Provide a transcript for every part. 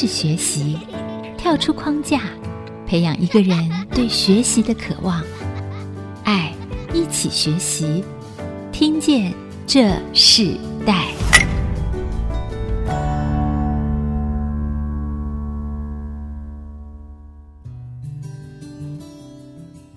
是学习，跳出框架，培养一个人对学习的渴望。爱，一起学习，听见这世代。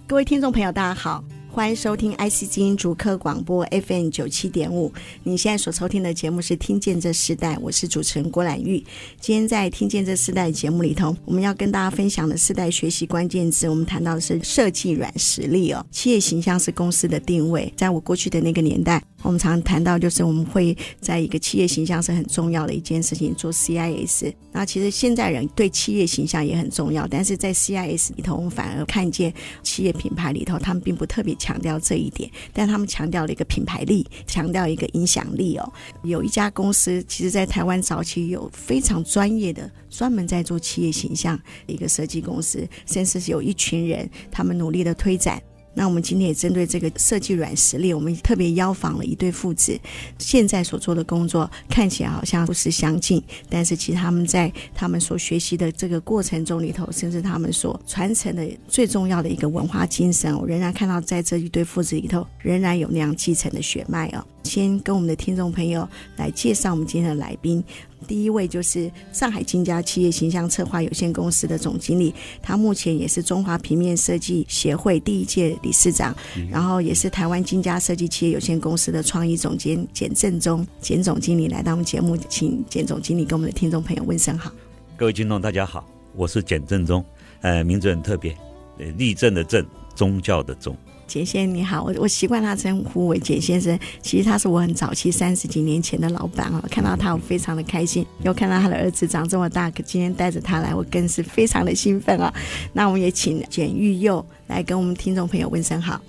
各位听众朋友，大家好。欢迎收听 IC 之音竹科广播 FM 九七点五。你现在所收听的节目是《听见这世代》，我是主持人郭兰玉。今天在《听见这世代》节目里头，我们要跟大家分享的世代学习关键字，我们谈到的是设计软实力哦。企业形象是公司的定位，在我过去的那个年代。我们常常谈到，就是我们会在一个企业形象是很重要的一件事情，做 CIS。那其实现在人对企业形象也很重要，但是在 CIS 里头，我们反而看见企业品牌里头，他们并不特别强调这一点，但他们强调了一个品牌力，强调一个影响力哦。有一家公司，其实在台湾早期有非常专业的，专门在做企业形象的一个设计公司，甚至是有一群人，他们努力的推展。那我们今天也针对这个设计软实力，我们特别邀访了一对父子。现在所做的工作看起来好像不是相近，但是其实他们在他们所学习的这个过程中里头，甚至他们所传承的最重要的一个文化精神，我仍然看到在这一对父子里头，仍然有那样继承的血脉哦。先跟我们的听众朋友来介绍我们今天的来宾。第一位就是上海金家企业形象策划有限公司的总经理，他目前也是中华平面设计协会第一届理事长，然后也是台湾金家设计企业有限公司的创意总监简正中。简总经理来到我们节目，请简总经理跟我们的听众朋友问声好。各位听众大家好，我是简正中，呃，名字很特别，呃立正的正，宗教的宗。简先生你好，我我习惯他称呼为简先生，其实他是我很早期三十几年前的老板哦。看到他我非常的开心，又看到他的儿子长这么大，可今天带着他来，我更是非常的兴奋啊。那我们也请简玉佑来跟我们听众朋友问声好。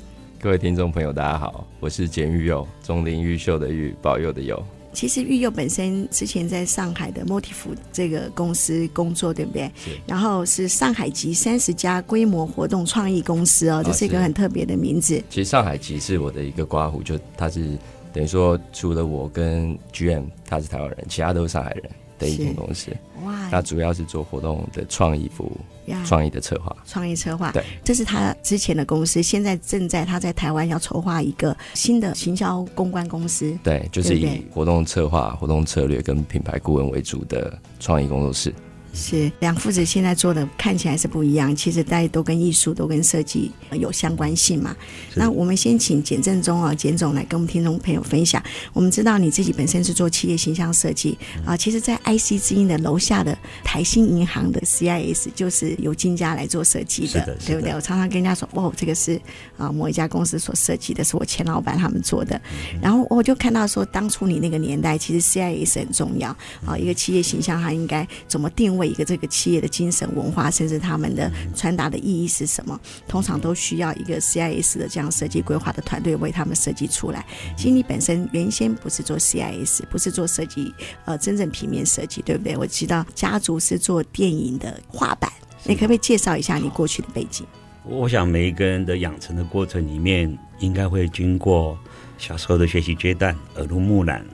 各位听众朋友，大家好，我是简玉佑，钟灵毓秀的玉，保佑的佑。其实育幼本身之前在上海的 Motif 这个公司工作，对不对？是。然后是上海籍三十家规模活动创意公司哦，这是一个很特别的名字。其实上海籍是我的一个刮胡，就他是等于说除了我跟 GM 他是台湾人，其他都是上海人。的一间公司，哇，那主要是做活动的创意服务，创意的策划，创意策划，对，这是他之前的公司，现在正在他在台湾要筹划一个新的行销公关公司，对，就是以活动策划、活动策略跟品牌顾问为主的创意工作室。是两父子现在做的看起来是不一样，其实大家都跟艺术、都跟设计有相关性嘛。那我们先请简正中啊，简总来跟我们听众朋友分享。我们知道你自己本身是做企业形象设计啊，其实，在 IC 之音的楼下的台新银行的 CIS 就是由金家来做设计的，的，对不对？我常常跟人家说，哦，这个是啊某一家公司所设计的，是我前老板他们做的。然后我就看到说，当初你那个年代，其实 CIS 很重要啊，一个企业形象它应该怎么定位？一个这个企业的精神文化，甚至他们的传达的意义是什么？通常都需要一个 CIS 的这样设计规划的团队为他们设计出来。其实你本身原先不是做 CIS，不是做设计，呃，真正平面设计，对不对？我知道家族是做电影的画板，你可不可以介绍一下你过去的背景？我想每一个人的养成的过程里面，应该会经过小时候的学习阶段，耳濡目染。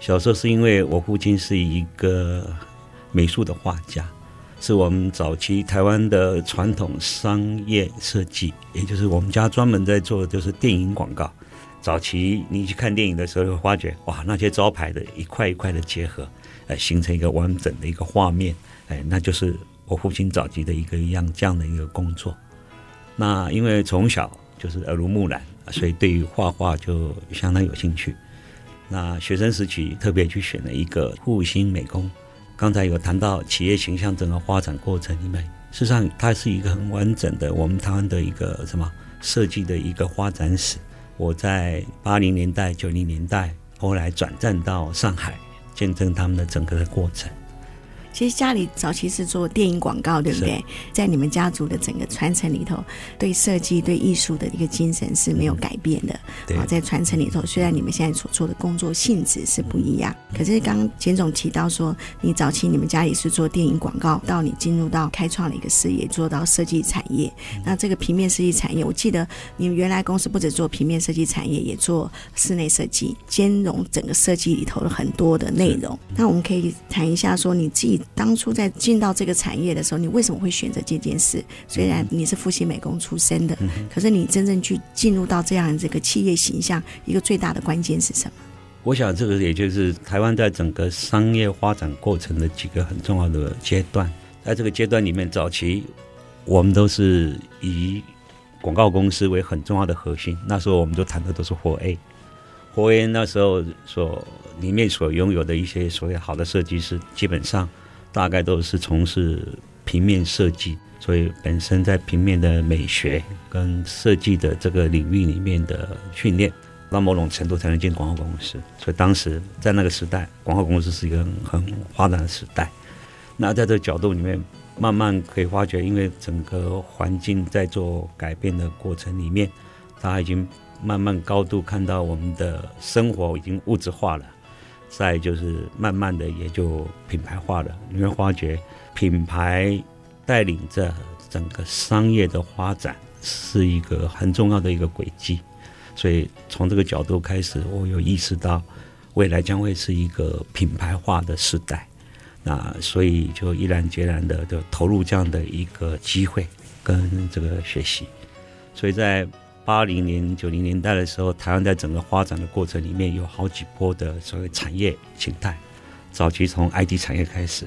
小时候是因为我父亲是一个。美术的画家，是我们早期台湾的传统商业设计，也就是我们家专门在做的就是电影广告。早期你去看电影的时候，会发觉哇，那些招牌的一块一块的结合，呃，形成一个完整的一个画面，哎，那就是我父亲早期的一个样这样的一个工作。那因为从小就是耳濡目染，所以对于画画就相当有兴趣。那学生时期特别去选了一个复兴美工。刚才有谈到企业形象整个发展过程里面，事实上它是一个很完整的我们台湾的一个什么设计的一个发展史。我在八零年代、九零年代，后来转战到上海，见证他们的整个的过程。其实家里早期是做电影广告，对不对？在你们家族的整个传承里头，对设计、对艺术的一个精神是没有改变的。对、嗯，在传承里头，虽然你们现在所做的工作性质是不一样，可是刚刚简总提到说，你早期你们家里是做电影广告，到你进入到开创了一个事业，做到设计产业。那这个平面设计产业，我记得你们原来公司不止做平面设计产业，也做室内设计，兼容整个设计里头的很多的内容。那我们可以谈一下说，你自己。当初在进到这个产业的时候，你为什么会选择这件事？虽然你是复兴美工出身的，可是你真正去进入到这样这个企业形象，一个最大的关键是什么？我想这个也就是台湾在整个商业发展过程的几个很重要的阶段。在这个阶段里面，早期我们都是以广告公司为很重要的核心。那时候我们都谈的都是 4A。活 A 那时候所里面所拥有的一些所谓好的设计师，基本上大概都是从事平面设计，所以本身在平面的美学跟设计的这个领域里面的训练，到某种程度才能进广告公司。所以当时在那个时代，广告公司是一个很发展的时代。那在这个角度里面，慢慢可以发觉，因为整个环境在做改变的过程里面，大家已经慢慢高度看到我们的生活已经物质化了，再就是慢慢的也就品牌化了。你会发觉，品牌带领着整个商业的发展是一个很重要的一个轨迹。所以从这个角度开始，我有意识到，未来将会是一个品牌化的时代。那所以就毅然决然的就投入这样的一个机会跟这个学习，所以在八零年九零年代的时候，台湾在整个发展的过程里面有好几波的所谓产业形态。早期从 IT 产业开始，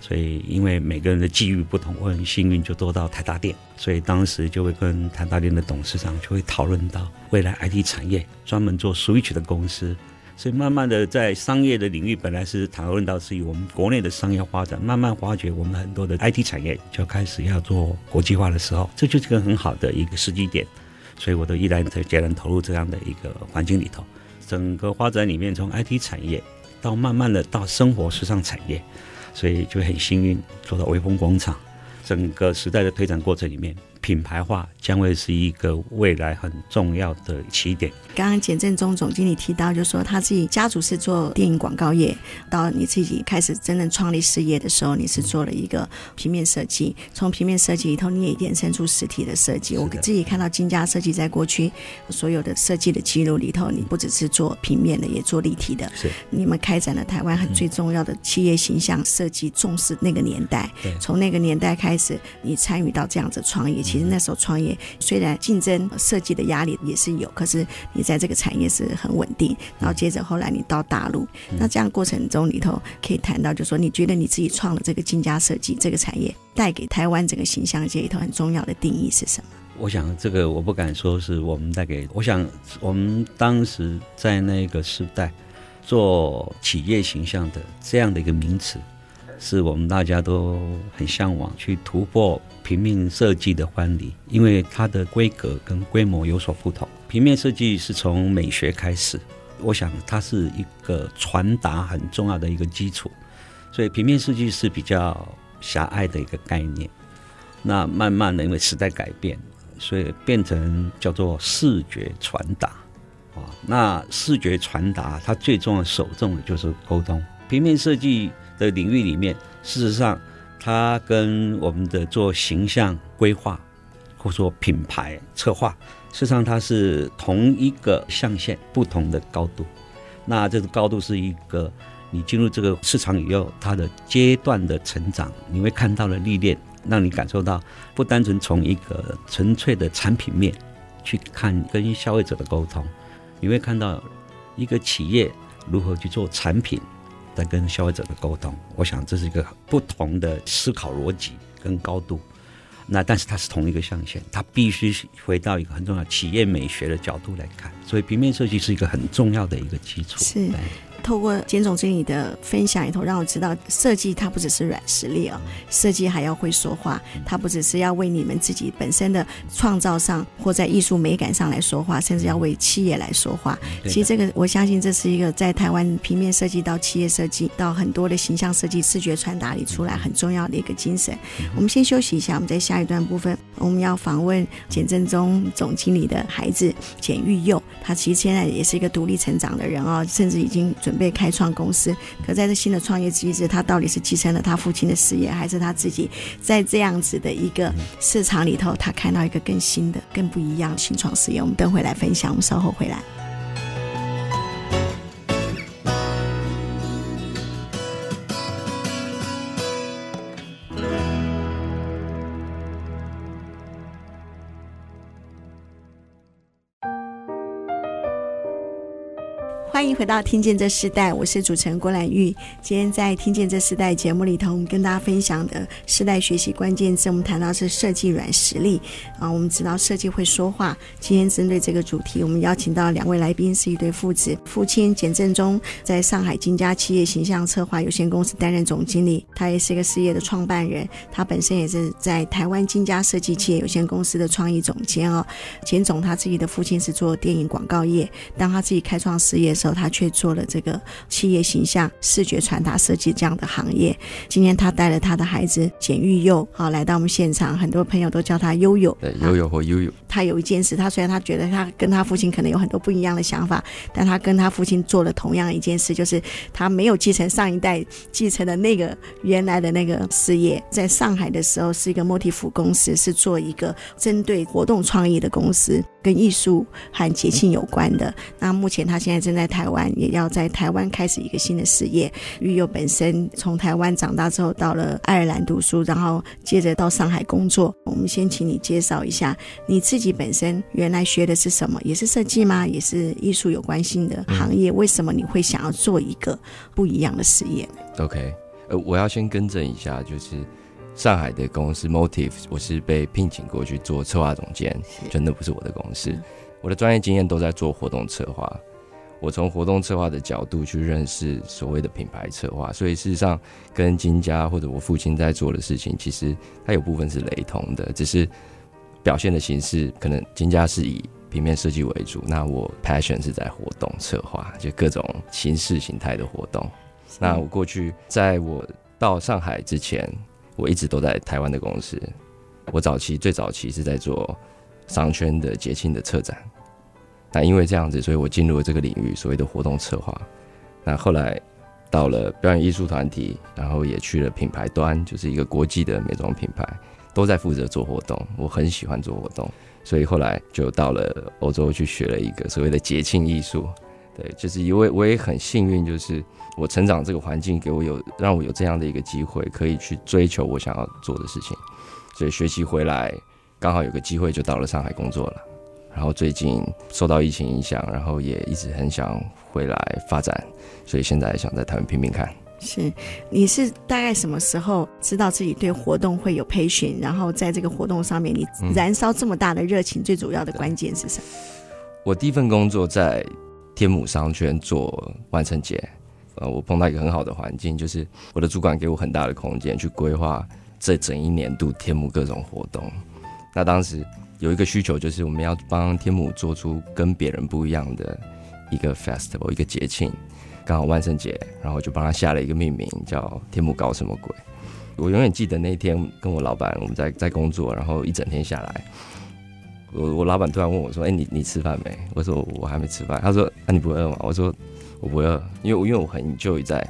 所以因为每个人的际遇不同，我很幸运就做到台大电，所以当时就会跟台大电的董事长就会讨论到未来 IT 产业专门做 Switch 的公司。所以慢慢的，在商业的领域，本来是讨论到是以我们国内的商业发展，慢慢发觉我们很多的 IT 产业就开始要做国际化的时候，这就是个很好的一个时机点。所以我都毅然决然投入这样的一个环境里头。整个发展里面，从 IT 产业到慢慢的到生活时尚产业，所以就很幸运做到微风广场。整个时代的推展过程里面。品牌化将会是一个未来很重要的起点。刚刚简正中总经理提到，就是说他自己家族是做电影广告业，到你自己开始真正创立事业的时候，你是做了一个平面设计。从平面设计里头，你也延伸出实体的设计。我自己看到金家设计在过去所有的设计的记录里头，你不只是做平面的，也做立体的。是你们开展了台湾很最重要的企业形象设计，重视那个年代。从那个年代开始，你参与到这样子创业。其实那时候创业虽然竞争设计的压力也是有，可是你在这个产业是很稳定。然后接着后来你到大陆，那这样过程中里头可以谈到，就是说你觉得你自己创了这个金家设计这个产业，带给台湾整个形象界里头很重要的定义是什么？我想这个我不敢说是我们带给，我想我们当时在那个时代做企业形象的这样的一个名词。是我们大家都很向往去突破平面设计的婚礼，因为它的规格跟规模有所不同。平面设计是从美学开始，我想它是一个传达很重要的一个基础，所以平面设计是比较狭隘的一个概念。那慢慢的，因为时代改变，所以变成叫做视觉传达啊。那视觉传达它最重要首重的就是沟通。平面设计。的领域里面，事实上，它跟我们的做形象规划，或说品牌策划，事实上它是同一个象限，不同的高度。那这个高度是一个你进入这个市场以后，它的阶段的成长，你会看到的历练，让你感受到不单纯从一个纯粹的产品面去看跟消费者的沟通，你会看到一个企业如何去做产品。在跟消费者的沟通，我想这是一个不同的思考逻辑跟高度。那但是它是同一个象限，它必须回到一个很重要企业美学的角度来看。所以平面设计是一个很重要的一个基础。是。透过简总经理的分享里头，让我知道设计它不只是软实力哦，设计还要会说话，它不只是要为你们自己本身的创造上或在艺术美感上来说话，甚至要为企业来说话。其实这个我相信这是一个在台湾平面设计到企业设计到很多的形象设计、视觉传达里出来很重要的一个精神。我们先休息一下，我们在下一段部分我们要访问简正中总经理的孩子简玉佑，他其实现在也是一个独立成长的人哦，甚至已经准。准备开创公司，可在这新的创业机制，他到底是继承了他父亲的事业，还是他自己在这样子的一个市场里头，他看到一个更新的、更不一样的新创事业？我们等会来分享，我们稍后回来。回到《听见这世代》，我是主持人郭兰玉。今天在《听见这世代》节目里头，我们跟大家分享的世代学习关键字，我们谈到是设计软实力啊。我们知道设计会说话。今天针对这个主题，我们邀请到两位来宾，是一对父子。父亲简正忠在上海金家企业形象策划有限公司担任总经理，他也是一个事业的创办人。他本身也是在台湾金家设计企业有限公司的创意总监哦。简总他自己的父亲是做电影广告业，当他自己开创事业的。时候，他却做了这个企业形象、视觉传达设计这样的行业。今天他带了他的孩子简玉佑，好来到我们现场，很多朋友都叫他悠悠，对，悠悠或悠悠。他有一件事，他虽然他觉得他跟他父亲可能有很多不一样的想法，但他跟他父亲做了同样一件事，就是他没有继承上一代继承的那个原来的那个事业。在上海的时候，是一个 Motif 公司，是做一个针对活动创意的公司，跟艺术和节庆有关的。那目前他现在正在。台湾也要在台湾开始一个新的事业。育佑本身从台湾长大之后，到了爱尔兰读书，然后接着到上海工作。我们先请你介绍一下你自己本身原来学的是什么？也是设计吗？也是艺术有关性的行业？为什么你会想要做一个不一样的事业？OK，呃，我要先更正一下，就是上海的公司 Motif，我是被聘请过去做策划总监，真的不是我的公司。我的专业经验都在做活动策划。我从活动策划的角度去认识所谓的品牌策划，所以事实上跟金家或者我父亲在做的事情，其实它有部分是雷同的，只是表现的形式可能金家是以平面设计为主，那我 passion 是在活动策划，就各种形式形态的活动。那我过去在我到上海之前，我一直都在台湾的公司，我早期最早期是在做商圈的节庆的策展。那因为这样子，所以我进入了这个领域，所谓的活动策划。那后来到了表演艺术团体，然后也去了品牌端，就是一个国际的美妆品牌，都在负责做活动。我很喜欢做活动，所以后来就到了欧洲去学了一个所谓的节庆艺术。对，就是因为我也很幸运，就是我成长这个环境给我有让我有这样的一个机会，可以去追求我想要做的事情。所以学习回来，刚好有个机会就到了上海工作了。然后最近受到疫情影响，然后也一直很想回来发展，所以现在想在台湾拼拼看。是，你是大概什么时候知道自己对活动会有 passion？然后在这个活动上面，你燃烧这么大的热情，嗯、最主要的关键是什么？我第一份工作在天母商圈做万圣节，呃，我碰到一个很好的环境，就是我的主管给我很大的空间去规划这整一年度天母各种活动。那当时。有一个需求，就是我们要帮天母做出跟别人不一样的一个 festival，一个节庆，刚好万圣节，然后就帮他下了一个命名，叫“天母搞什么鬼”。我永远记得那天跟我老板我们在在工作，然后一整天下来，我我老板突然问我说：“哎，你你吃饭没？”我说：“我还没吃饭。”他说：“那、你不饿吗？”我说：“我不饿，因为因为我很久在。”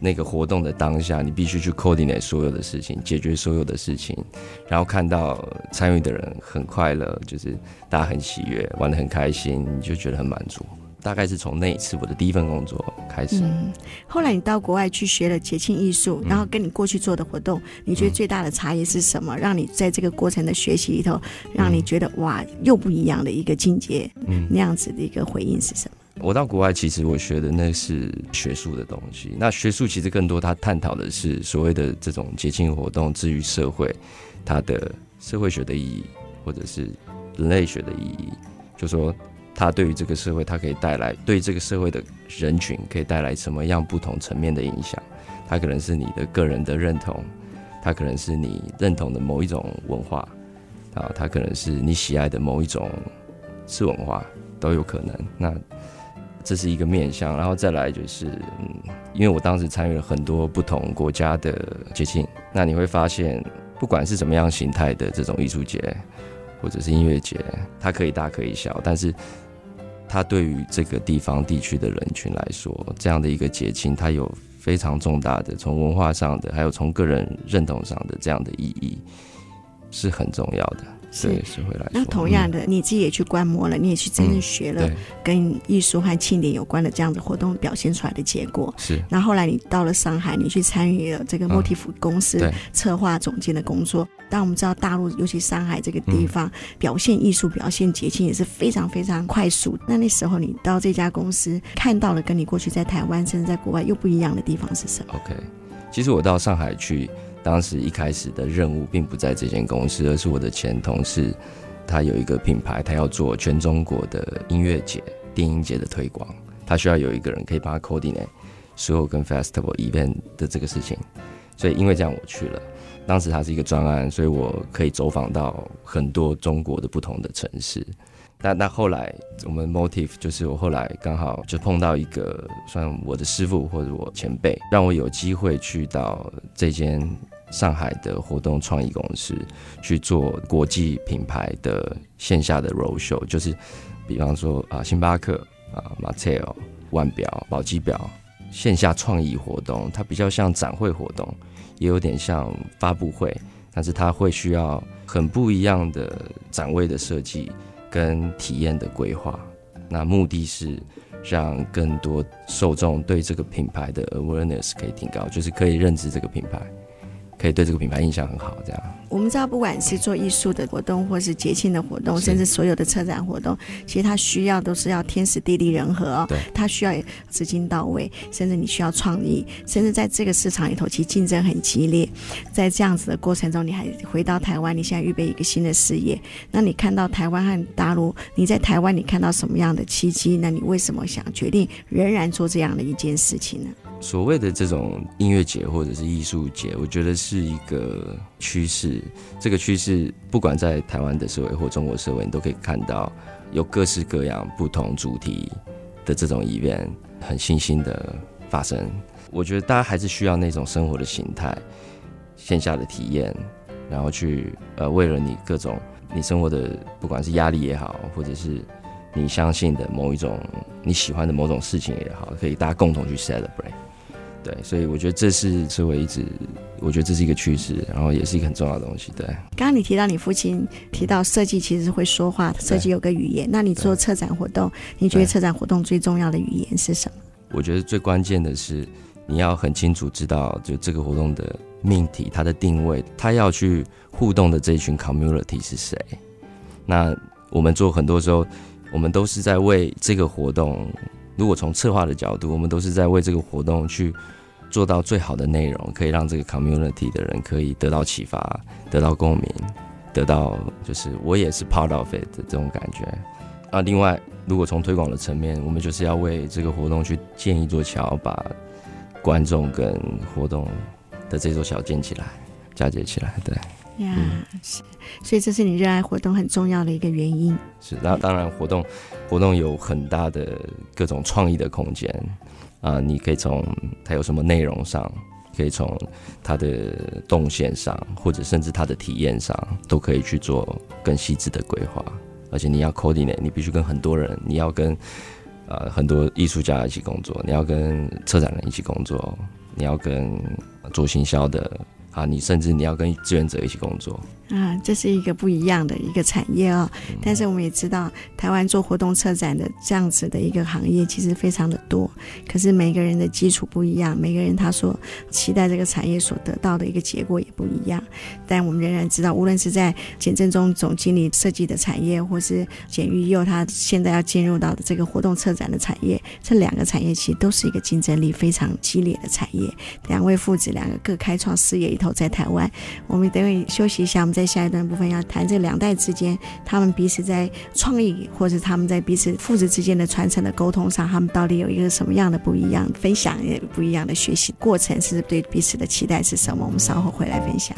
那个活动的当下，你必须去 coordinate 所有的事情，解决所有的事情，然后看到参与的人很快乐，就是大家很喜悦，玩的很开心，你就觉得很满足。大概是从那一次我的第一份工作开始。嗯，后来你到国外去学了节庆艺术，然后跟你过去做的活动，你觉得最大的差异是什么？让你在这个过程的学习里头，让你觉得哇，又不一样的一个境界，嗯，那样子的一个回应是什么？我到国外，其实我学的那是学术的东西。那学术其实更多，它探讨的是所谓的这种节庆活动之于社会，它的社会学的意义，或者是人类学的意义。就说它对于这个社会，它可以带来对这个社会的人群可以带来什么样不同层面的影响。它可能是你的个人的认同，它可能是你认同的某一种文化啊，它可能是你喜爱的某一种次文化都有可能。那这是一个面向，然后再来就是，嗯，因为我当时参与了很多不同国家的节庆，那你会发现，不管是怎么样形态的这种艺术节或者是音乐节，它可以大可以小，但是它对于这个地方地区的人群来说，这样的一个节庆，它有非常重大的从文化上的，还有从个人认同上的这样的意义，是很重要的。是是会来。那同样的，你自己也去观摩了，你也去真正学了跟艺术和庆典有关的这样子活动表现出来的结果。是。那后后来你到了上海，你去参与了这个 Motif 公司策划总监的工作。但我们知道大陆，尤其上海这个地方，表现艺术、表现节庆也是非常非常快速。那那时候你到这家公司看到了，跟你过去在台湾甚至在国外又不一样的地方是什么？OK，其实我到上海去。当时一开始的任务并不在这间公司，而是我的前同事，他有一个品牌，他要做全中国的音乐节、电音节的推广，他需要有一个人可以帮他 coordinate 所有跟 festival event 的这个事情，所以因为这样我去了。当时他是一个专案，所以我可以走访到很多中国的不同的城市。那那后来我们 Motif 就是我后来刚好就碰到一个算我的师傅或者我前辈，让我有机会去到这间上海的活动创意公司去做国际品牌的线下的 roadshow，就是比方说啊星巴克啊 Mattel 腕表宝玑表线下创意活动，它比较像展会活动，也有点像发布会，但是它会需要很不一样的展位的设计。跟体验的规划，那目的是让更多受众对这个品牌的 awareness 可以提高，就是可以认知这个品牌。可以对这个品牌印象很好，这样。我们知道，不管是做艺术的活动，或是节庆的活动，甚至所有的车展活动，其实它需要都是要天时地利人和哦。对。它需要资金到位，甚至你需要创意，甚至在这个市场里头，其实竞争很激烈。在这样子的过程中，你还回到台湾，你现在预备一个新的事业。那你看到台湾和大陆，你在台湾你看到什么样的契机？那你为什么想决定仍然做这样的一件事情呢？所谓的这种音乐节或者是艺术节，我觉得是是一个趋势。这个趋势不管在台湾的社会或中国社会，你都可以看到有各式各样不同主题的这种 event 很新兴的发生。我觉得大家还是需要那种生活的形态、线下的体验，然后去呃为了你各种你生活的不管是压力也好，或者是。你相信的某一种你喜欢的某种事情也好，可以大家共同去 celebrate。对，所以我觉得这是社会一直，我觉得这是一个趋势，然后也是一个很重要的东西。对，刚刚你提到你父亲提到设计其实是会说话，设计有个语言。那你做策展活动，你觉得策展活动最重要的语言是什么？我觉得最关键的是你要很清楚知道，就这个活动的命题、它的定位、它要去互动的这一群 community 是谁。那我们做很多时候。我们都是在为这个活动，如果从策划的角度，我们都是在为这个活动去做到最好的内容，可以让这个 community 的人可以得到启发、得到共鸣、得到就是我也是 part of it 的这种感觉。啊，另外，如果从推广的层面，我们就是要为这个活动去建一座桥，把观众跟活动的这座桥建起来、嫁接起来，对。呀、yeah, 嗯，是，所以这是你热爱活动很重要的一个原因。是，那当然活动，活动有很大的各种创意的空间啊，你可以从它有什么内容上，可以从它的动线上，或者甚至它的体验上，都可以去做更细致的规划。而且你要 coordinate，你必须跟很多人，你要跟呃很多艺术家一起工作，你要跟策展人一起工作，你要跟做行销的。啊，你甚至你要跟志愿者一起工作。啊，这是一个不一样的一个产业哦。但是我们也知道，台湾做活动策展的这样子的一个行业其实非常的多。可是每个人的基础不一样，每个人他所期待这个产业所得到的一个结果也不一样。但我们仍然知道，无论是在简正中总经理设计的产业，或是简玉佑他现在要进入到的这个活动策展的产业，这两个产业其实都是一个竞争力非常激烈的产业。两位父子两个各开创事业一头，在台湾，我们等会休息一下，我们再。在下一段部分要谈这两代之间，他们彼此在创意，或者他们在彼此父子之间的传承的沟通上，他们到底有一个什么样的不一样分享，也不一样的学习过程，是对彼此的期待是什么？我们稍后回来分享。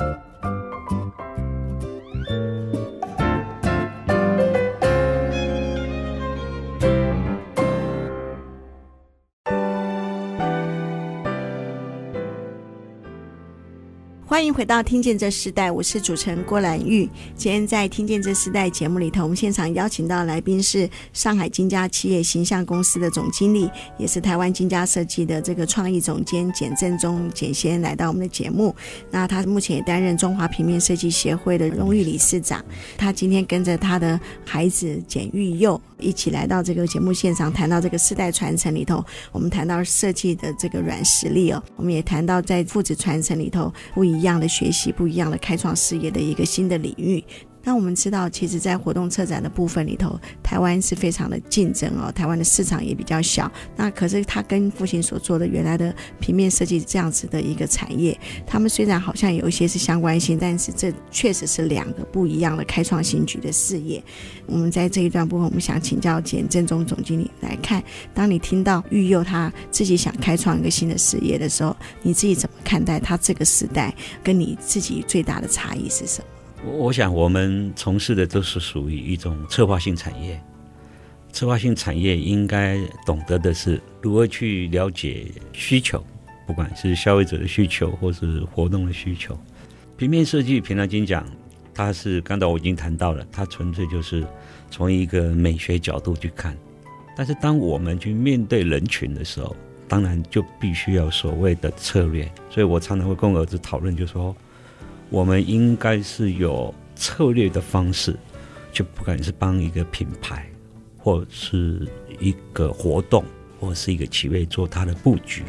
欢迎回到《听见这时代》，我是主持人郭兰玉。今天在《听见这时代》节目里头，我们现场邀请到的来宾是上海金家企业形象公司的总经理，也是台湾金家设计的这个创意总监简正宗简先来到我们的节目。那他目前也担任中华平面设计协会的荣誉理事长。他今天跟着他的孩子简玉佑一起来到这个节目现场，谈到这个世代传承里头，我们谈到设计的这个软实力哦，我们也谈到在父子传承里头不一。样样的学习，不一样的开创事业的一个新的领域。那我们知道，其实，在活动策展的部分里头，台湾是非常的竞争哦，台湾的市场也比较小。那可是他跟父亲所做的原来的平面设计这样子的一个产业，他们虽然好像有一些是相关性，但是这确实是两个不一样的开创新局的事业。我们在这一段部分，我们想请教简正宗总经理来看，当你听到育佑他自己想开创一个新的事业的时候，你自己怎么看待他这个时代跟你自己最大的差异是什么？我想，我们从事的都是属于一种策划性产业。策划性产业应该懂得的是如何去了解需求，不管是消费者的需求，或是活动的需求。平面设计，平常经讲，它是刚才我已经谈到了，它纯粹就是从一个美学角度去看。但是，当我们去面对人群的时候，当然就必须要所谓的策略。所以我常常会跟我儿子讨论，就说。我们应该是有策略的方式，就不管是帮一个品牌，或是一个活动，或是一个企业做它的布局。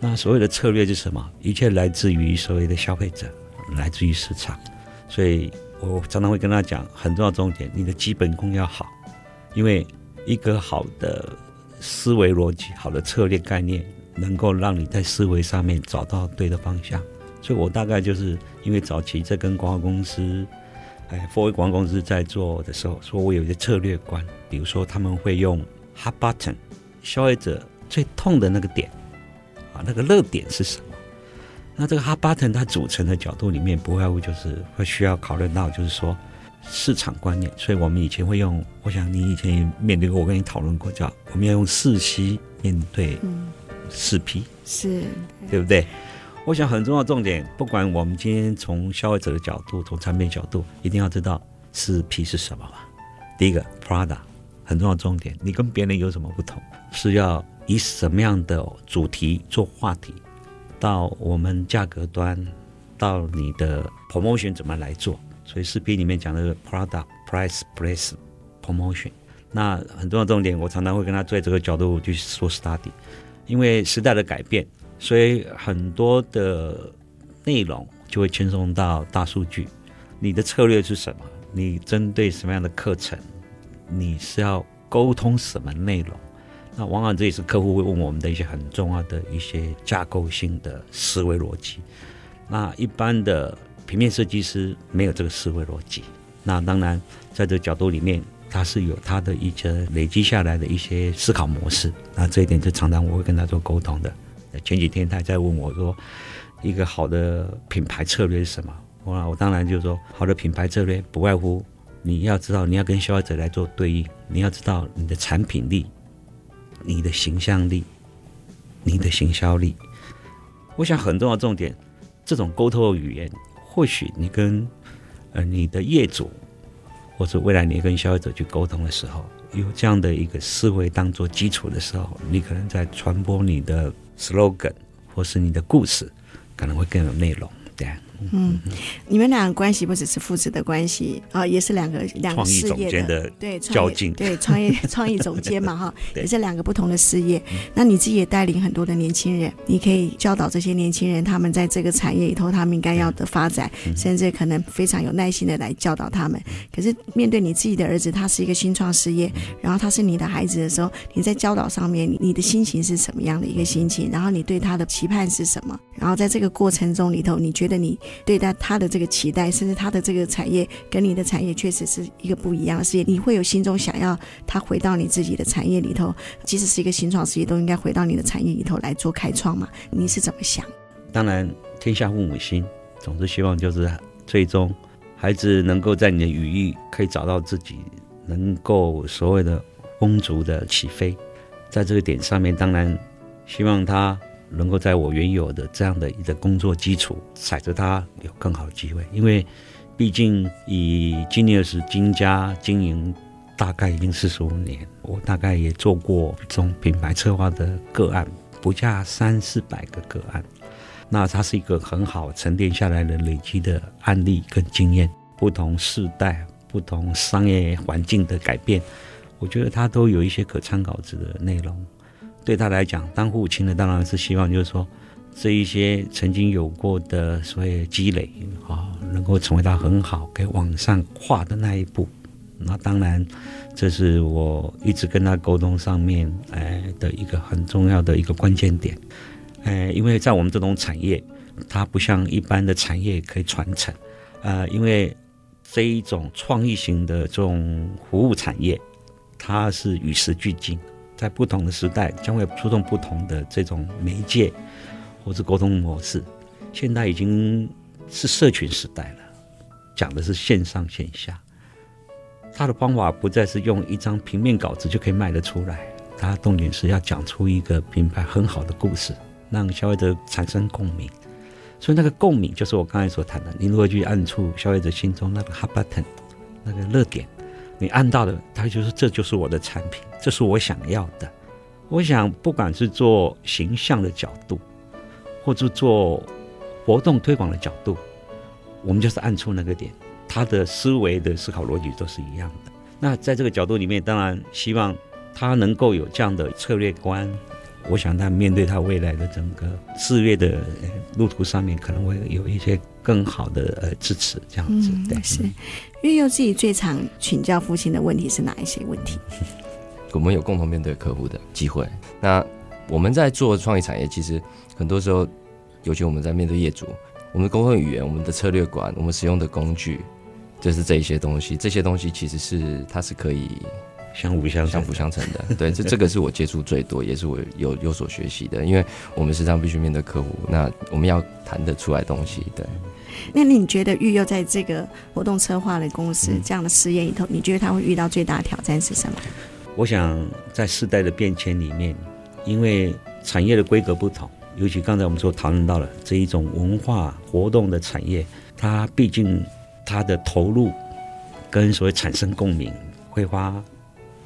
那所谓的策略是什么？一切来自于所谓的消费者，来自于市场。所以我常常会跟他讲，很重要重点，你的基本功要好，因为一个好的思维逻辑、好的策略概念，能够让你在思维上面找到对的方向。所以我大概就是因为早期在跟广告公司，哎，4A 广告公司在做的时候，说我有一些策略观，比如说他们会用 hot button，消费者最痛的那个点，啊，那个热点是什么？那这个 hot button 它组成的角度里面，不外乎就是会需要考虑到，就是说市场观念。所以我们以前会用，我想你以前也面对过，我跟你讨论过，叫我们要用四 C 面对四 P，嗯，是，对不对？我想很重要重点，不管我们今天从消费者的角度，从产品角度，一定要知道四 P 是什么嘛。第一个 Prada 很重要的重点，你跟别人有什么不同？是要以什么样的主题做话题，到我们价格端，到你的 promotion 怎么来做？所以四 P 里面讲的是 Product Price Place Promotion。那很重要的重点，我常常会跟他在这个角度去说 study，因为时代的改变。所以很多的内容就会牵送到大数据。你的策略是什么？你针对什么样的课程？你是要沟通什么内容？那往往这也是客户会问我们的一些很重要的一些架构性的思维逻辑。那一般的平面设计师没有这个思维逻辑。那当然，在这个角度里面，他是有他的一些累积下来的一些思考模式。那这一点就常常我会跟他做沟通的。前几天他还在问我说：“一个好的品牌策略是什么？”我我当然就说，好的品牌策略不外乎你要知道你要跟消费者来做对应，你要知道你的产品力、你的形象力、你的行销力。我想很重要重点，这种沟通的语言，或许你跟呃你的业主，或者未来你跟消费者去沟通的时候，有这样的一个思维当做基础的时候，你可能在传播你的。Slogan 或是你的故事，可能会更有内容，对。嗯，你们两个关系不只是父子的关系啊、哦，也是两个两个事业的对对创业 创意总监嘛哈，也是两个不同的事业。那你自己也带领很多的年轻人，你可以教导这些年轻人，他们在这个产业里头，他们应该要的发展，甚至可能非常有耐心的来教导他们。可是面对你自己的儿子，他是一个新创事业，然后他是你的孩子的时候，你在教导上面，你的心情是什么样的一个心情？然后你对他的期盼是什么？然后在这个过程中里头，你觉得你。对待他的这个期待，甚至他的这个产业跟你的产业确实是一个不一样的事业。你会有心中想要他回到你自己的产业里头，即使是一个新创事业，都应该回到你的产业里头来做开创嘛？你是怎么想？当然，天下父母心，总是希望就是最终孩子能够在你的羽翼可以找到自己能够所谓的风足的起飞，在这个点上面，当然希望他能够在我原有的这样的一个工作基础，踩着它有更好的机会。因为毕竟以金尼尔斯金家经营大概已经四十五年，我大概也做过这种品牌策划的个案，不下三四百个个案。那它是一个很好沉淀下来的累积的案例跟经验，不同世代、不同商业环境的改变，我觉得它都有一些可参考值的内容。对他来讲，当父亲的当然是希望，就是说这一些曾经有过的所谓积累啊，能够成为他很好可以往上跨的那一步。那当然，这是我一直跟他沟通上面哎的一个很重要的一个关键点。哎，因为在我们这种产业，它不像一般的产业可以传承。呃，因为这一种创意型的这种服务产业，它是与时俱进。在不同的时代，将会出动不同的这种媒介或者沟通模式。现在已经是社群时代了，讲的是线上线下。他的方法不再是用一张平面稿子就可以卖得出来，他重点是要讲出一个品牌很好的故事，让消费者产生共鸣。所以那个共鸣就是我刚才所谈的，你如何去按触消费者心中那个 hot button，那个热点。你按到的，他就是这就是我的产品，这是我想要的。我想，不管是做形象的角度，或者做活动推广的角度，我们就是按出那个点，他的思维的思考逻辑都是一样的。那在这个角度里面，当然希望他能够有这样的策略观。我想他面对他未来的整个事业的路途上面，可能会有一些更好的呃支持，这样子。嗯、对，是。育祐自己最常请教父亲的问题是哪一些问题？我们有共同面对客户的机会。那我们在做创意产业，其实很多时候，尤其我们在面对业主，我们的沟通语言、我们的策略观、我们使用的工具，就是这一些东西。这些东西其实是它是可以。相辅相相辅相成的，对，这这个是我接触最多，也是我有有所学习的。因为我们时常必须面对客户，那我们要谈得出来东西。对，那你觉得育幼在这个活动策划的公司这样的事业里头，嗯、你觉得他会遇到最大的挑战是什么？我想在世代的变迁里面，因为产业的规格不同，尤其刚才我们所讨论到了这一种文化活动的产业，它毕竟它的投入跟所谓产生共鸣会花。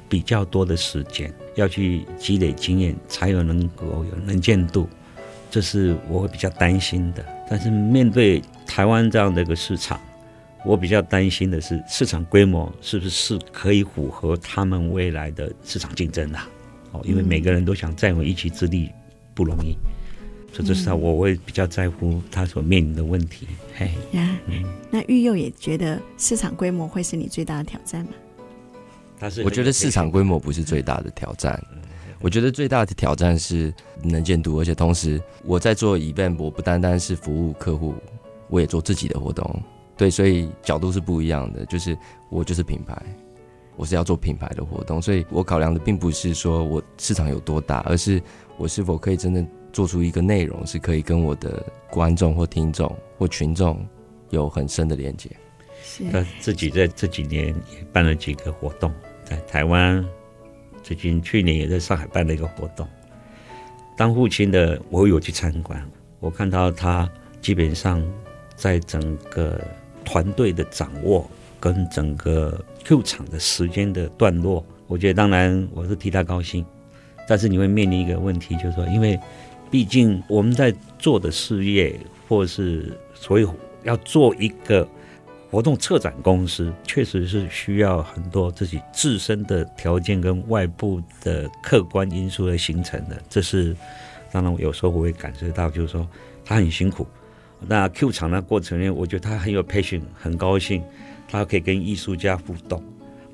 比较多的时间要去积累经验，才有能够有能见度，这是我会比较担心的。但是面对台湾这样的一个市场，我比较担心的是市场规模是不是可以符合他们未来的市场竞争的？哦，因为每个人都想占有一席之地不容易，所以这是他我会比较在乎他所面临的问题。嘿，呀，那育祐也觉得市场规模会是你最大的挑战吗？我觉得市场规模不是最大的挑战，我觉得最大的挑战是能见度，而且同时我在做 event，我不单单是服务客户，我也做自己的活动，对，所以角度是不一样的。就是我就是品牌，我是要做品牌的活动，所以我考量的并不是说我市场有多大，而是我是否可以真正做出一个内容，是可以跟我的观众或听众或群众有很深的连接。那自己在这几年也办了几个活动。在台湾，最近去年也在上海办了一个活动。当父亲的我有去参观，我看到他基本上在整个团队的掌握跟整个 Q 场的时间的段落，我觉得当然我是替他高兴。但是你会面临一个问题，就是说，因为毕竟我们在做的事业，或是所以要做一个。活动策展公司确实是需要很多自己自身的条件跟外部的客观因素来形成的。这是当然，有时候我会感受到，就是说他很辛苦。那 Q 场的过程呢，我觉得他很有 passion，很高兴，他可以跟艺术家互动。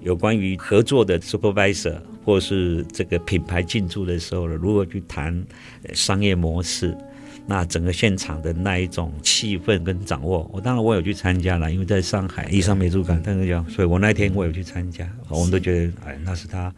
有关于合作的 supervisor 或是这个品牌进驻的时候呢，如何去谈商业模式。那整个现场的那一种气氛跟掌握，我当然我有去参加了，因为在上海，艺商美术馆，但是讲，所以我那天我有去参加，我们都觉得，哎，那是他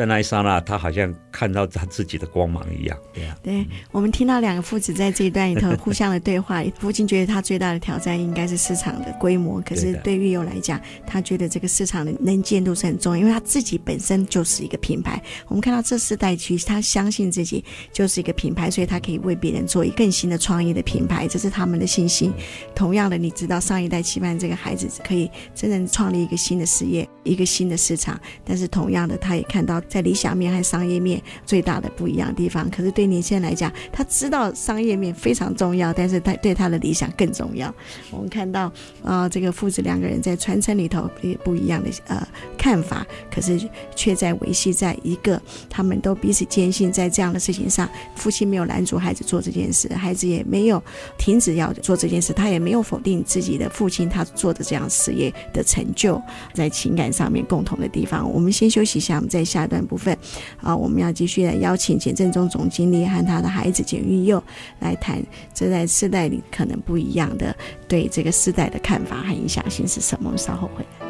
在那一刹那，他好像看到他自己的光芒一样。对啊，对，我们听到两个父子在这一段里头 互相的对话。父亲觉得他最大的挑战应该是市场的规模，可是对育友来讲，他觉得这个市场的能见度是很重要，因为他自己本身就是一个品牌。我们看到这世代其实他相信自己就是一个品牌，所以他可以为别人做一个更新的创意的品牌，这是他们的信心。同样的，你知道上一代期盼这个孩子可以真正创立一个新的事业，一个新的市场，但是同样的，他也看到在理想面和商业面最大的不一样的地方。可是对年轻人来讲，他知道商业面非常重要，但是他对他的理想更重要。我们看到啊、呃，这个父子两个人在传承里头也不一样的呃看法，可是却在维系在一个他们都彼此坚信在这样的事情上，父亲没有拦阻孩子做这件事，孩子也没有停止要做这件事，他也没有否定自己的父亲他做的这样事业的成就，在情感上面共同的地方。我们先休息一下，我们再下段部分啊，我们要继续来邀请简正中总经理和他的孩子简玉又来谈，这在世代里可能不一样的对这个世代的看法和影响性是什么？我们稍后回来。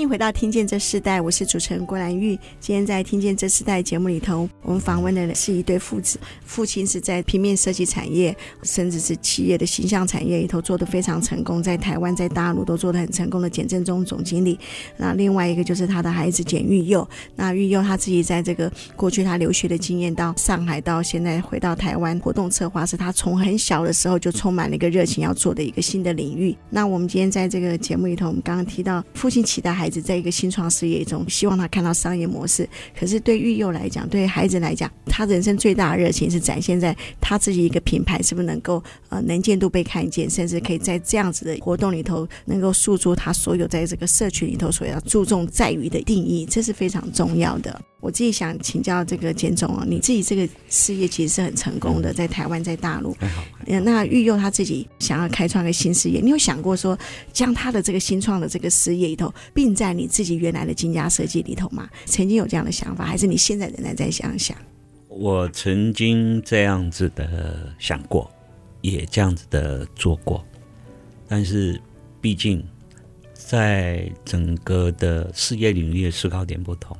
欢迎回到《听见这世代》，我是主持人郭兰玉。今天在《听见这世代》节目里头，我们访问的是一对父子。父亲是在平面设计产业，甚至是企业的形象产业里头做得非常成功，在台湾、在大陆都做得很成功的简正中总经理。那另外一个就是他的孩子简育佑。那育佑他自己在这个过去他留学的经验，到上海，到现在回到台湾，活动策划是他从很小的时候就充满了一个热情要做的一个新的领域。那我们今天在这个节目里头，我们刚刚提到父亲期待。孩子在一个新创事业中，希望他看到商业模式。可是对育幼来讲，对孩子来讲，他人生最大的热情是展现在他自己一个品牌是不是能够呃能见度被看见，甚至可以在这样子的活动里头能够诉诸他所有在这个社群里头所要注重在于的定义，这是非常重要的。我自己想请教这个简总哦，你自己这个事业其实是很成功的，在台湾，在大陆。那育祐他自己想要开创个新事业，你有想过说将他的这个新创的这个事业里头并在你自己原来的金家设计里头吗？曾经有这样的想法，还是你现在仍然在想想？我曾经这样子的想过，也这样子的做过，但是毕竟在整个的事业领域的思考点不同。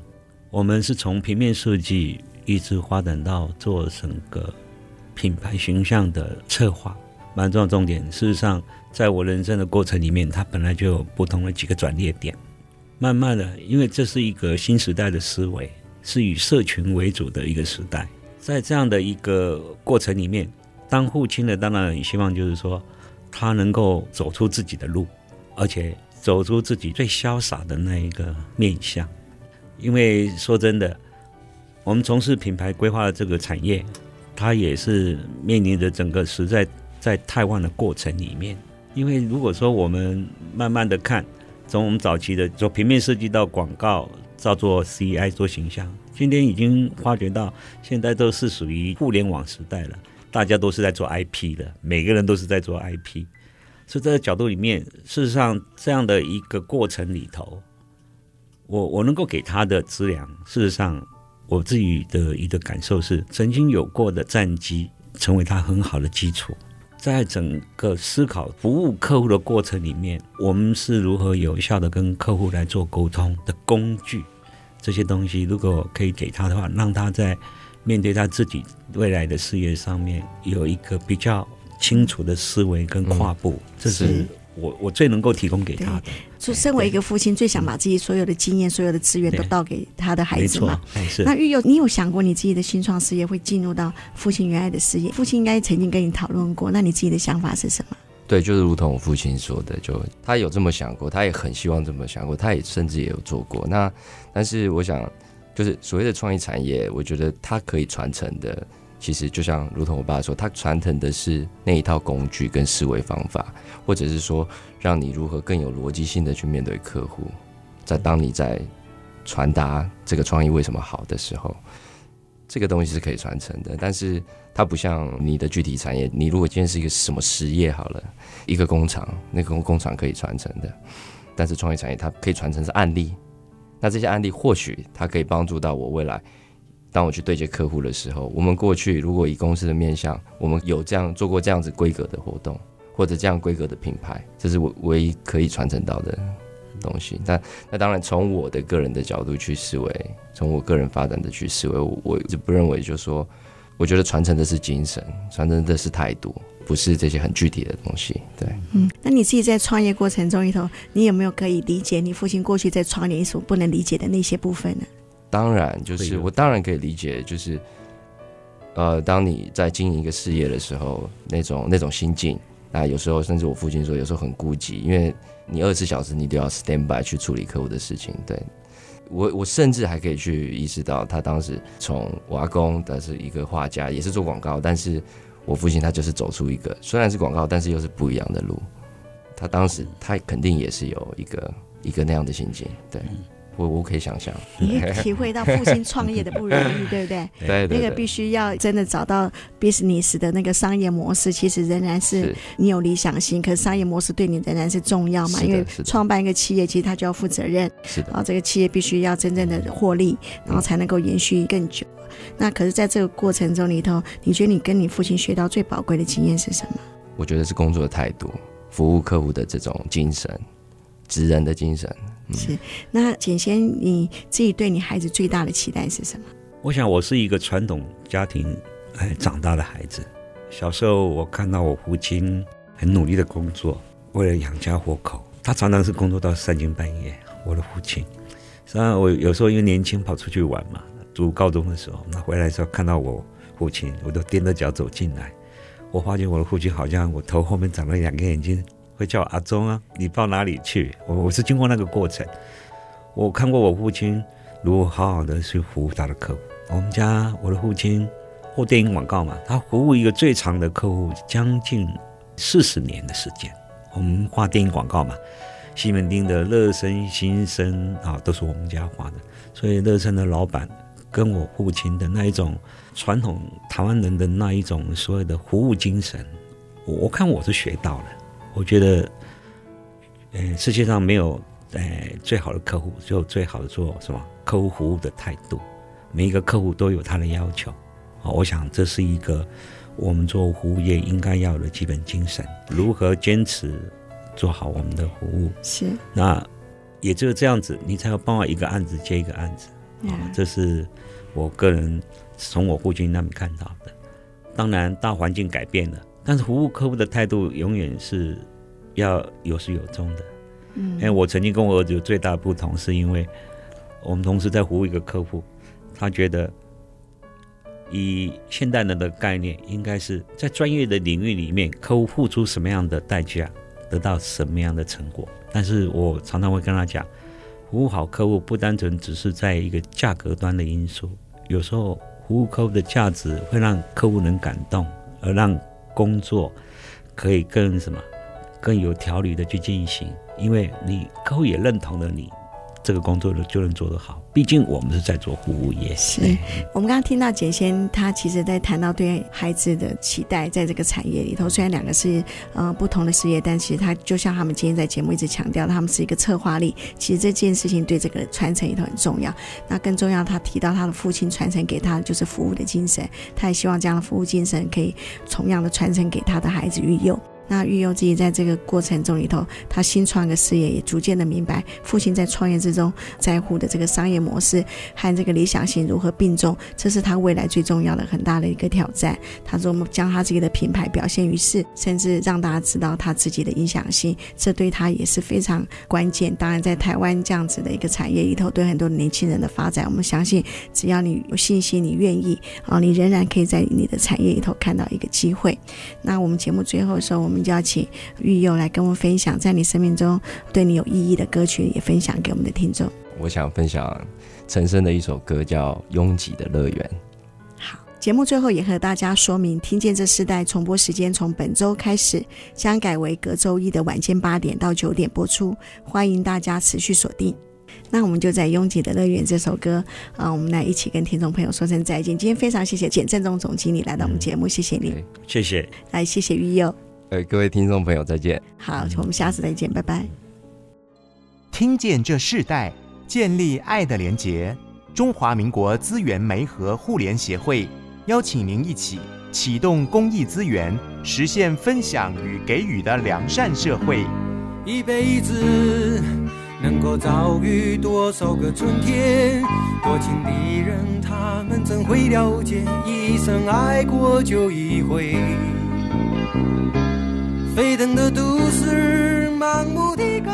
我们是从平面设计一直发展到做整个品牌形象的策划，蛮重要重点。事实上，在我人生的过程里面，它本来就有不同的几个转捩点。慢慢的，因为这是一个新时代的思维，是以社群为主的一个时代。在这样的一个过程里面，当父亲的当然很希望就是说，他能够走出自己的路，而且走出自己最潇洒的那一个面相。因为说真的，我们从事品牌规划的这个产业，它也是面临着整个时代在太旺的过程里面。因为如果说我们慢慢的看，从我们早期的做平面设计到广告，照做 CI 做形象，今天已经发觉到现在都是属于互联网时代了，大家都是在做 IP 的，每个人都是在做 IP。所以这个角度里面，事实上这样的一个过程里头。我我能够给他的资粮，事实上，我自己的一个感受是，曾经有过的战绩成为他很好的基础。在整个思考服务客户的过程里面，我们是如何有效的跟客户来做沟通的工具，这些东西如果可以给他的话，让他在面对他自己未来的事业上面有一个比较清楚的思维跟跨步，嗯、这是。我我最能够提供给他的，就身为一个父亲，最想把自己所有的经验、所有的资源都倒给他的孩子嘛。那育幼，你有想过你自己的新创事业会进入到父亲原来的事业？父亲应该曾经跟你讨论过，那你自己的想法是什么？对，就是如同我父亲说的，就他有这么想过，他也很希望这么想过，他也甚至也有做过。那但是我想，就是所谓的创意产业，我觉得它可以传承的。其实就像如同我爸说，他传承的是那一套工具跟思维方法，或者是说让你如何更有逻辑性的去面对客户。在当你在传达这个创意为什么好的时候，这个东西是可以传承的。但是它不像你的具体产业，你如果今天是一个什么实业好了，一个工厂，那个工厂可以传承的。但是创意产业它可以传承是案例。那这些案例或许它可以帮助到我未来，当我去对接客户的时候，我们过去如果以公司的面向，我们有这样做过这样子规格的活动，或者这样规格的品牌，这是我唯一可以传承到的东西。但那当然，从我的个人的角度去思维，从我个人发展的去思维，我我就不认为，就是说，我觉得传承的是精神，传承的是态度。不是这些很具体的东西，对。嗯，那你自己在创业过程中里头，你有没有可以理解你父亲过去在创业所不能理解的那些部分呢？当然，就是我当然可以理解，就是呃，当你在经营一个事业的时候，那种那种心境，那有时候甚至我父亲说，有时候很孤寂，因为你二十四小时你都要 stand by 去处理客户的事情。对我，我甚至还可以去意识到，他当时从我阿公，他是一个画家，也是做广告，但是。我父亲他就是走出一个虽然是广告，但是又是不一样的路。他当时他肯定也是有一个一个那样的心境，对。我我可以想象，你体会到父亲创业的不容易，对不对？对，对，那个必须要真的找到 business 的那个商业模式，其实仍然是你有理想性，可是商业模式对你仍然是重要嘛？因为创办一个企业，其实他就要负责任，是的。然后这个企业必须要真正的获利，然后才能够延续更久。那可是，在这个过程中里头，你觉得你跟你父亲学到最宝贵的经验是什么？我觉得是工作的态度，服务客户的这种精神，职人的精神。嗯、是。那简先，你自己对你孩子最大的期待是什么？我想，我是一个传统家庭哎长大的孩子。小时候，我看到我父亲很努力的工作，为了养家活口，他常常是工作到三更半夜。我的父亲，实际上我有时候因为年轻跑出去玩嘛。读高中的时候，那回来的时候看到我父亲，我都踮着脚走进来。我发现我的父亲好像我头后面长了两个眼睛，会叫阿忠啊，你到哪里去？我我是经过那个过程，我看过我父亲如何好好的去服务他的客户。我们家我的父亲做电影广告嘛，他服务一个最长的客户将近四十年的时间。我们画电影广告嘛，西门町的乐生、新生啊，都是我们家画的，所以乐生的老板。跟我父亲的那一种传统台湾人的那一种所谓的服务精神，我看我是学到了。我觉得，呃，世界上没有呃最好的客户，只有最好的做什么客户服务的态度。每一个客户都有他的要求，啊，我想这是一个我们做服务业应该要的基本精神。如何坚持做好我们的服务？是。那也只有这样子，你才有办法一个案子接一个案子。啊，这是我个人从我父亲那边看到的。当然，大环境改变了，但是服务客户的态度永远是要有始有终的。嗯，因为我曾经跟我儿子有最大的不同，是因为我们同时在服务一个客户，他觉得以现代人的概念，应该是在专业的领域里面，客户付出什么样的代价，得到什么样的成果。但是我常常会跟他讲。服务好客户不单纯只是在一个价格端的因素，有时候服务客户的价值会让客户能感动，而让工作可以更什么更有条理的去进行，因为你客户也认同了你。这个工作的就能做得好，毕竟我们是在做服务业。是我们刚刚听到简先，他其实在谈到对孩子的期待，在这个产业里头，虽然两个是呃不同的事业，但其实他就像他们今天在节目一直强调，他们是一个策划力。其实这件事情对这个传承里头很重要。那更重要，他提到他的父亲传承给他的就是服务的精神，他也希望这样的服务精神可以同样的传承给他的孩子育幼。那育幼自己在这个过程中里头，他新创个事业，也逐渐的明白父亲在创业之中在乎的这个商业模式和这个理想性如何并重，这是他未来最重要的很大的一个挑战。他说：“我们将他自己的品牌表现于世，甚至让大家知道他自己的影响性，这对他也是非常关键。当然，在台湾这样子的一个产业里头，对很多年轻人的发展，我们相信，只要你有信心，你愿意啊，你仍然可以在你的产业里头看到一个机会。那我们节目最后的时候，我们。邀请玉佑来跟我们分享，在你生命中对你有意义的歌曲，也分享给我们的听众。我想分享陈升的一首歌，叫《拥挤的乐园》。好，节目最后也和大家说明，听见这世代重播时间从本周开始将改为隔周一的晚间八点到九点播出，欢迎大家持续锁定。那我们就在《拥挤的乐园》这首歌啊，我们来一起跟听众朋友说声再见。今天非常谢谢简正中总经理来到我们节目，嗯、谢谢你，谢谢，来谢谢育幼。呃，各位听众朋友，再见。好，我们下次再见，拜拜。听见这世代，建立爱的连结。中华民国资源媒和互联协会邀请您一起启动公益资源，实现分享与给予的良善社会。一辈子能够遭遇多少个春天？多情的人，他们怎会了解？一生爱过就一回。沸腾的都市，盲目的歌